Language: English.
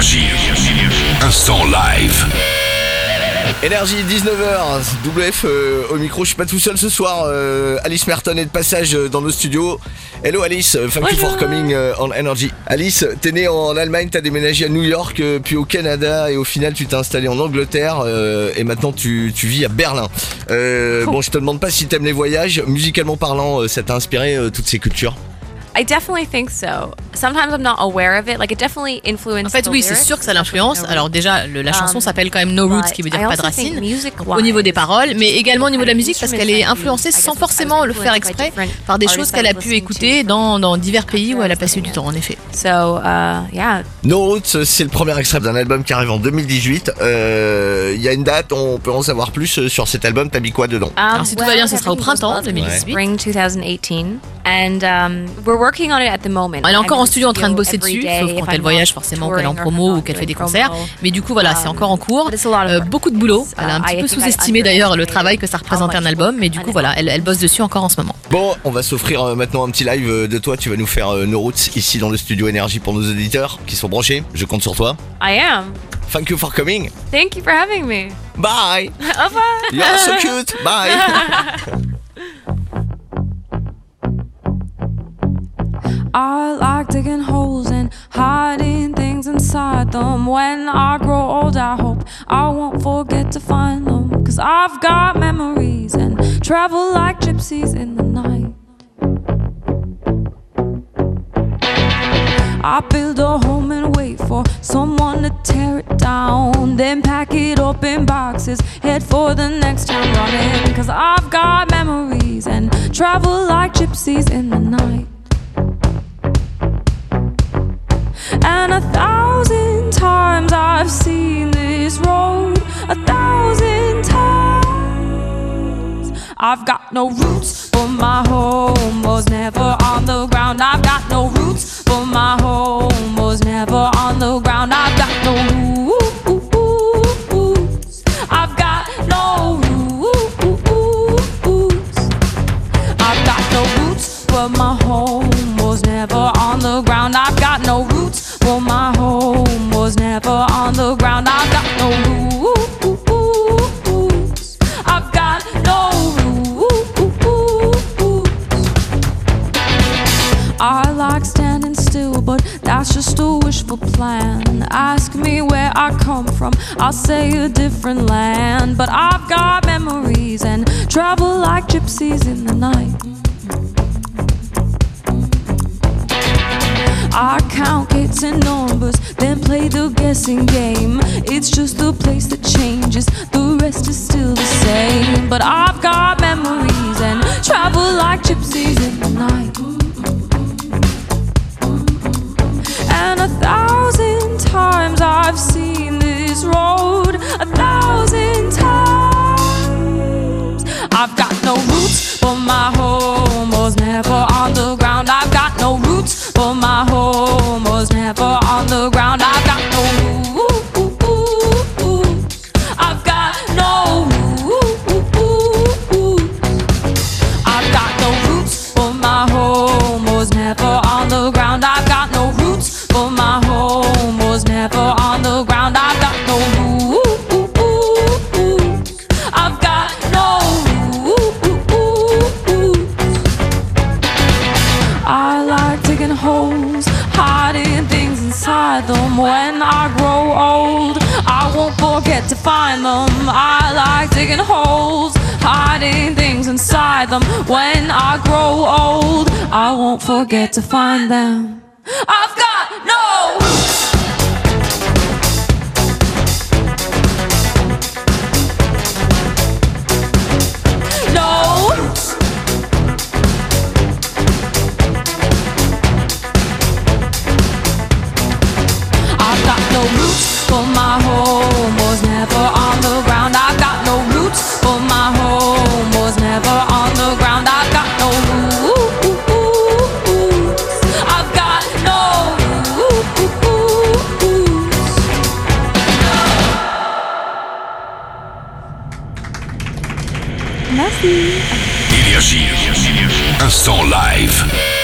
Énergie. Instant live. Énergie 19h, WF euh, au micro, je suis pas tout seul ce soir. euh, Alice Merton est de passage euh, dans nos studios. Hello Alice, thank you for coming euh, on Energy. Alice, t'es née en Allemagne, t'as déménagé à New York, euh, puis au Canada et au final tu t'es installé en Angleterre euh, et maintenant tu, tu vis à Berlin. Euh, bon, je te demande pas si t'aimes les voyages, musicalement parlant, euh, ça t'a inspiré euh, toutes ces cultures? I definitely think so. Sometimes I'm not aware of it. Like it definitely influenced. En fait, the oui, c'est sûr que ça l'influence. No Alors déjà, le- la chanson Um, s'appelle quand même No Roots, qui veut dire I pas de racines. Au niveau des paroles, mais également au niveau de la musique, parce qu'elle est influencée sans forcément le faire exprès par des choses qu'elle a pu écouter dans, dans divers pays où elle a passé du temps, en effet. So, uh, yeah. No Roots, c'est le premier extrait d'un album qui arrive en 2018. Euh, Il y a une date, on peut en savoir plus euh, sur cet album, t'as mis quoi dedans? Um, Alors, si tout va bien, ce sera au printemps called 2018. Spring 2018. And um, we're working on it at the moment. Elle est encore en studio en train de bosser dessus, sauf quand elle voyage forcément, qu'elle est en promo ou qu'elle fait des concerts. Mais du coup, voilà, c'est Um, encore en cours. Euh, beaucoup de boulot. Elle a un petit peu sous-estimé d'ailleurs le travail que ça how représentait un album, mais du coup, voilà, elle, elle bosse dessus encore en ce moment. Bon, on va s'offrir euh, maintenant un petit live euh, de toi. Tu vas nous faire euh, No Roots ici dans le studio Énergie pour nos auditeurs qui sont branchés. Je compte sur toi. I am. Thank you for coming. Thank you for having me. Bye. Au revoir. You're so cute. Bye. I like digging holes and hiding things inside them. When I grow old, I hope I won't forget to find them. Cause I've got memories and travel like gypsies in the night. I build a home and wait for someone to tear it down. Then pack it up in boxes, head for the next town running. Cause I've got memories and travel like gypsies in the night. I've seen this road, a thousand times. I've got no roots, but my home was never on the ground. I've got no roots, but my that's just a wishful plan. Ask me where I come from, I'll say a different land. But I've got memories and travel like gypsies in the night. I count kids and numbers, then play the guessing game. It's just the place that changes, the rest is still the same. But I've got memories and travel like gypsies in the night. Never on the ground. I've got no roots. I've got no roots. I've got no roots, but my home was never on the ground. I've got no roots, but my home was never on the ground. I've got no roots. I've got no roots. I like digging holes, When I grow old, I won't forget to find them. I like digging holes, hiding things inside them. When I grow old, I won't forget to find them. I've got Instant live.